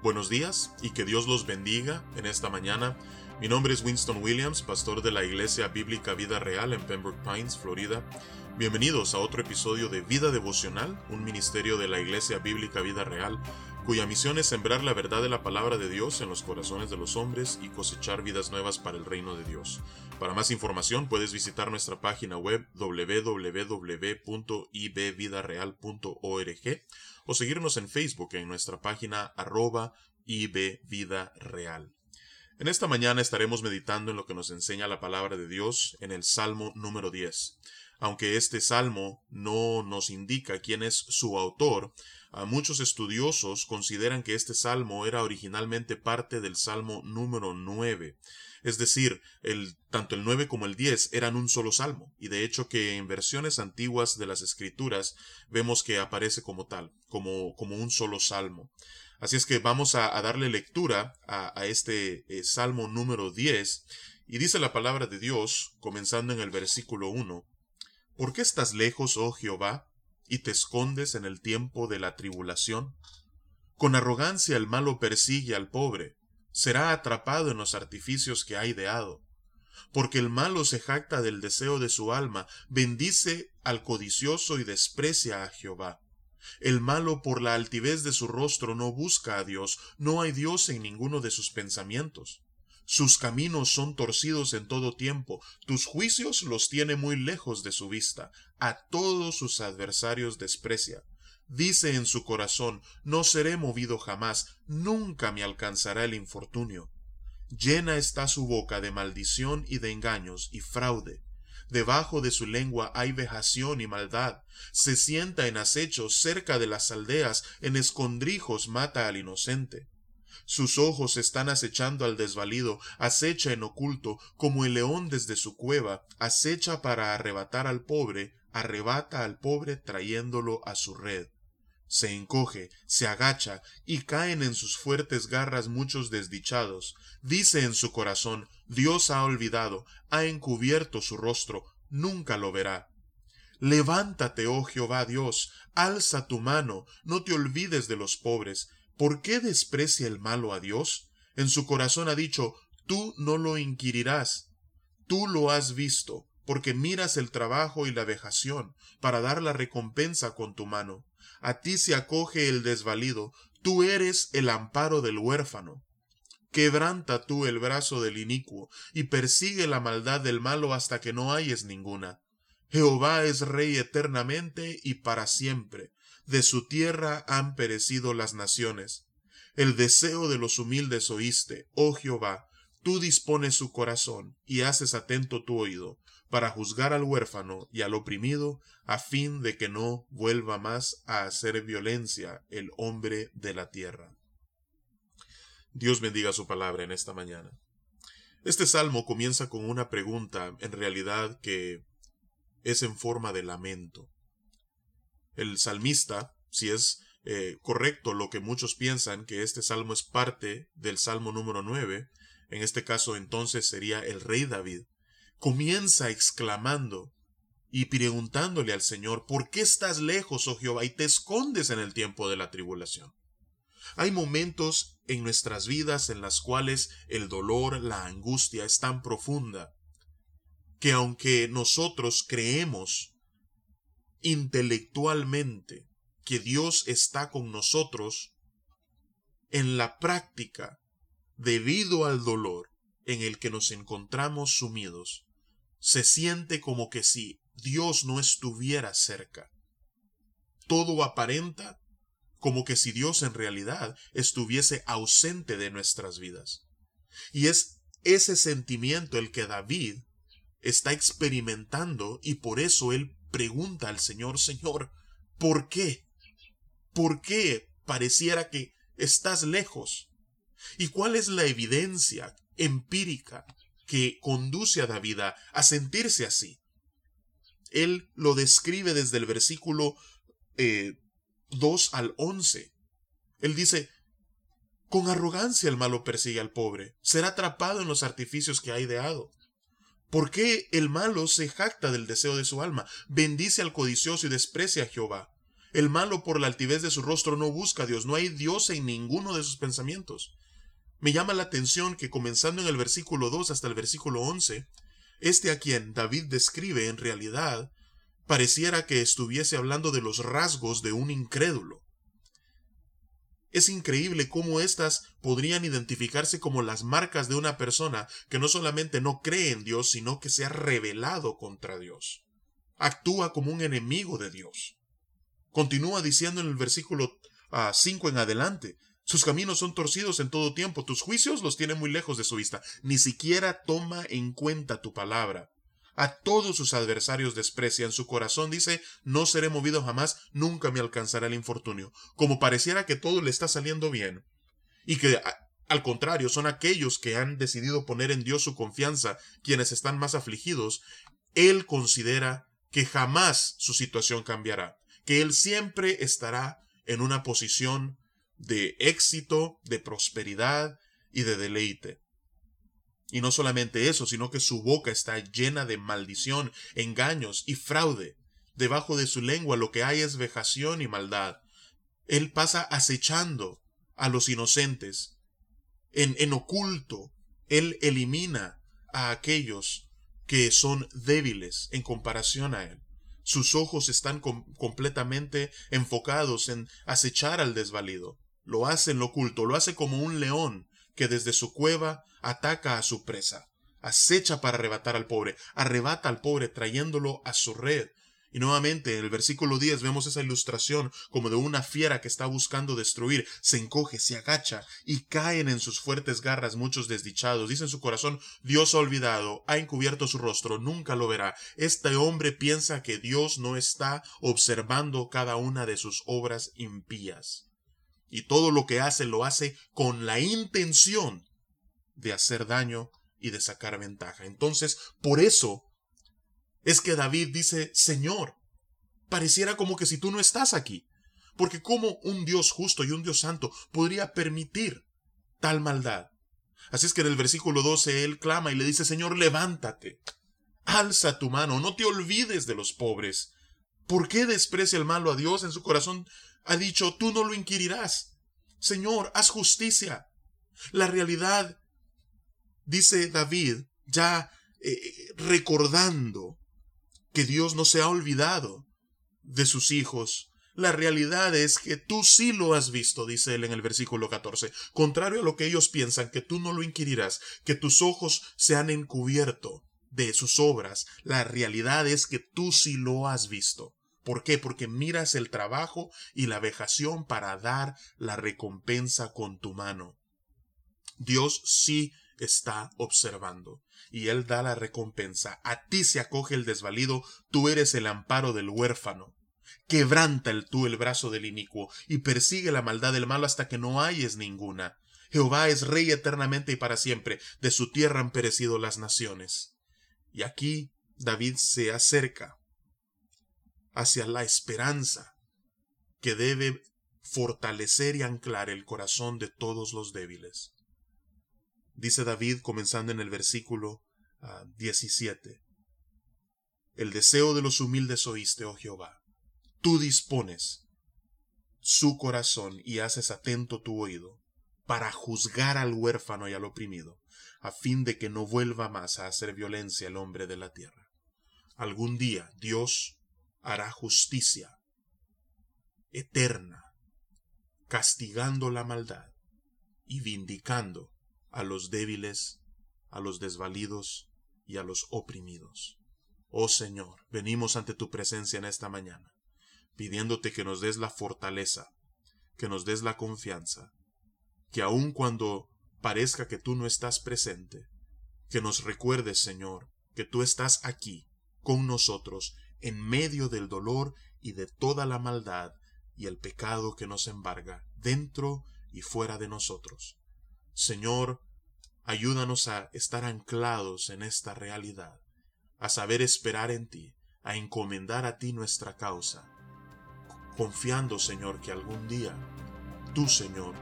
Buenos días y que Dios los bendiga en esta mañana. Mi nombre es Winston Williams, pastor de la Iglesia Bíblica Vida Real en Pembroke Pines, Florida. Bienvenidos a otro episodio de Vida Devocional, un ministerio de la Iglesia Bíblica Vida Real, cuya misión es sembrar la verdad de la palabra de Dios en los corazones de los hombres y cosechar vidas nuevas para el reino de Dios. Para más información puedes visitar nuestra página web www.ibvidareal.org o seguirnos en Facebook en nuestra página arroba Vida Real. En esta mañana estaremos meditando en lo que nos enseña la palabra de Dios en el Salmo número 10. Aunque este salmo no nos indica quién es su autor, a muchos estudiosos consideran que este salmo era originalmente parte del salmo número 9. Es decir, tanto el 9 como el 10 eran un solo salmo, y de hecho que en versiones antiguas de las escrituras vemos que aparece como tal, como, como un solo salmo. Así es que vamos a, darle lectura a, este eh, salmo número 10, y dice la palabra de Dios, comenzando en el versículo 1, ¿Por qué estás lejos, oh Jehová, y te escondes en el tiempo de la tribulación? Con arrogancia el malo persigue al pobre, será atrapado en los artificios que ha ideado. Porque el malo se jacta del deseo de su alma, bendice al codicioso y desprecia a Jehová. El malo por la altivez de su rostro no busca a Dios, no hay Dios en ninguno de sus pensamientos. Sus caminos son torcidos en todo tiempo, tus juicios los tiene muy lejos de su vista, a todos sus adversarios desprecia. Dice en su corazón, no seré movido jamás, nunca me alcanzará el infortunio. Llena está su boca de maldición y de engaños y fraude. Debajo de su lengua hay vejación y maldad. Se sienta en acecho cerca de las aldeas, en escondrijos mata al inocente. Sus ojos están acechando al desvalido, acecha en oculto, como el león desde su cueva, acecha para arrebatar al pobre, arrebata al pobre trayéndolo a su red se encoge, se agacha, y caen en sus fuertes garras muchos desdichados. Dice en su corazón, Dios ha olvidado, ha encubierto su rostro, nunca lo verá. Levántate, oh Jehová Dios, alza tu mano, no te olvides de los pobres. ¿Por qué desprecia el malo a Dios? En su corazón ha dicho, tú no lo inquirirás. Tú lo has visto, porque miras el trabajo y la vejación, para dar la recompensa con tu mano a ti se acoge el desvalido, tú eres el amparo del huérfano. Quebranta tú el brazo del inicuo, y persigue la maldad del malo hasta que no hayes ninguna. Jehová es rey eternamente y para siempre. De su tierra han perecido las naciones. El deseo de los humildes oíste, oh Jehová, tú dispones su corazón y haces atento tu oído para juzgar al huérfano y al oprimido, a fin de que no vuelva más a hacer violencia el hombre de la tierra. Dios bendiga su palabra en esta mañana. Este salmo comienza con una pregunta, en realidad que es en forma de lamento. El salmista, si es eh, correcto lo que muchos piensan que este salmo es parte del salmo número 9, en este caso entonces sería el rey David, comienza exclamando y preguntándole al Señor, ¿por qué estás lejos, oh Jehová, y te escondes en el tiempo de la tribulación? Hay momentos en nuestras vidas en las cuales el dolor, la angustia es tan profunda que aunque nosotros creemos intelectualmente que Dios está con nosotros, en la práctica, debido al dolor en el que nos encontramos sumidos, se siente como que si Dios no estuviera cerca. Todo aparenta como que si Dios en realidad estuviese ausente de nuestras vidas. Y es ese sentimiento el que David está experimentando y por eso él pregunta al Señor, Señor, ¿por qué? ¿Por qué pareciera que estás lejos? ¿Y cuál es la evidencia empírica que conduce a David a, sentirse así. Él lo describe desde el versículo 2 eh, al 11. Él dice, con arrogancia el malo persigue al pobre, será atrapado en los artificios que ha ideado. ¿Por qué el malo se jacta del deseo de su alma? Bendice al codicioso y desprecia a Jehová. El malo por la altivez de su rostro no busca a Dios, no hay Dios en ninguno de sus pensamientos. Me llama la atención que comenzando en el versículo 2 hasta el versículo 11, este a quien David describe en realidad pareciera que estuviese hablando de los rasgos de un incrédulo. Es increíble cómo éstas podrían identificarse como las marcas de una persona que no solamente no cree en Dios, sino que se ha rebelado contra Dios. Actúa como un enemigo de Dios. Continúa diciendo en el versículo 5 ah, en adelante, sus caminos son torcidos en todo tiempo, tus juicios los tiene muy lejos de su vista, ni siquiera toma en cuenta tu palabra. A todos sus adversarios desprecian, su corazón dice, no seré movido jamás, nunca me alcanzará el infortunio, como pareciera que todo le está saliendo bien, y que al contrario son aquellos que han decidido poner en Dios su confianza, quienes están más afligidos, él considera que jamás su situación cambiará, que él siempre estará en una posición de éxito, de prosperidad y de deleite. Y no solamente eso, sino que su boca está llena de maldición, engaños y fraude. Debajo de su lengua lo que hay es vejación y maldad. Él pasa acechando a los inocentes. En, en oculto, él elimina a aquellos que son débiles en comparación a él. Sus ojos están completamente enfocados en acechar al desvalido. Lo hace en lo oculto, lo hace como un león que desde su cueva ataca a su presa, acecha para arrebatar al pobre, arrebata al pobre trayéndolo a su red. Y nuevamente en el versículo 10 vemos esa ilustración como de una fiera que está buscando destruir, se encoge, se agacha y caen en sus fuertes garras muchos desdichados. Dice en su corazón, Dios ha olvidado, ha encubierto su rostro, nunca lo verá. Este hombre piensa que Dios no está observando cada una de sus obras impías y todo lo que hace lo hace con la intención de hacer daño y de sacar ventaja. Entonces, por eso es que David dice, Señor, pareciera como que si tú no estás aquí, porque como un Dios justo y un Dios santo podría permitir tal maldad. Así es que en el versículo 12 él clama y le dice, Señor, levántate, alza tu mano, no te olvides de los pobres. ¿Por qué desprecia el malo a Dios? En su corazón ha dicho, tú no lo inquirirás. Señor, haz justicia. La realidad, dice David, ya eh, recordando que Dios no se ha olvidado de sus hijos. La realidad es que tú sí lo has visto, dice él en el versículo 14. Contrario a lo que ellos piensan, que tú no lo inquirirás, que tus ojos se han encubierto de sus obras. La realidad es que tú sí lo has visto. ¿Por qué? Porque miras el trabajo y la vejación para dar la recompensa con tu mano. Dios sí está observando y Él da la recompensa. A ti se acoge el desvalido, tú eres el amparo del huérfano. Quebranta el tú el brazo del inicuo y persigue la maldad del malo hasta que no hayes ninguna. Jehová es rey eternamente y para siempre, de su tierra han perecido las naciones. Y aquí David se acerca hacia la esperanza que debe fortalecer y anclar el corazón de todos los débiles. Dice David comenzando en el versículo 17. Ah, el deseo de los humildes oíste, oh Jehová. Tú dispones su corazón y haces atento tu oído para juzgar al huérfano y al oprimido, a fin de que no vuelva más a hacer violencia el hombre de la tierra. Algún día Dios hará justicia eterna, castigando la maldad y vindicando a los débiles, a los desvalidos y a los oprimidos. Oh Señor, venimos ante tu presencia en esta mañana, pidiéndote que nos des la fortaleza, que nos des la confianza, que aun cuando parezca que tú no estás presente, que nos recuerdes, Señor, que tú estás aquí con nosotros en medio del dolor y de toda la maldad y el pecado que nos embarga, dentro y fuera de nosotros. Señor, ayúdanos a estar anclados en esta realidad, a saber esperar en ti, a encomendar a ti nuestra causa, confiando, Señor, que algún día tú, Señor,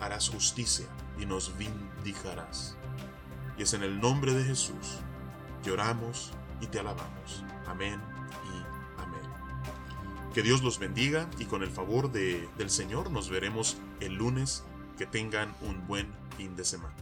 harás justicia y nos vindicarás. Y es en el nombre de Jesús que oramos y te alabamos. Amén Que Dios los bendiga y con el favor de, del Señor nos veremos el lunes. Que tengan un buen fin de semana.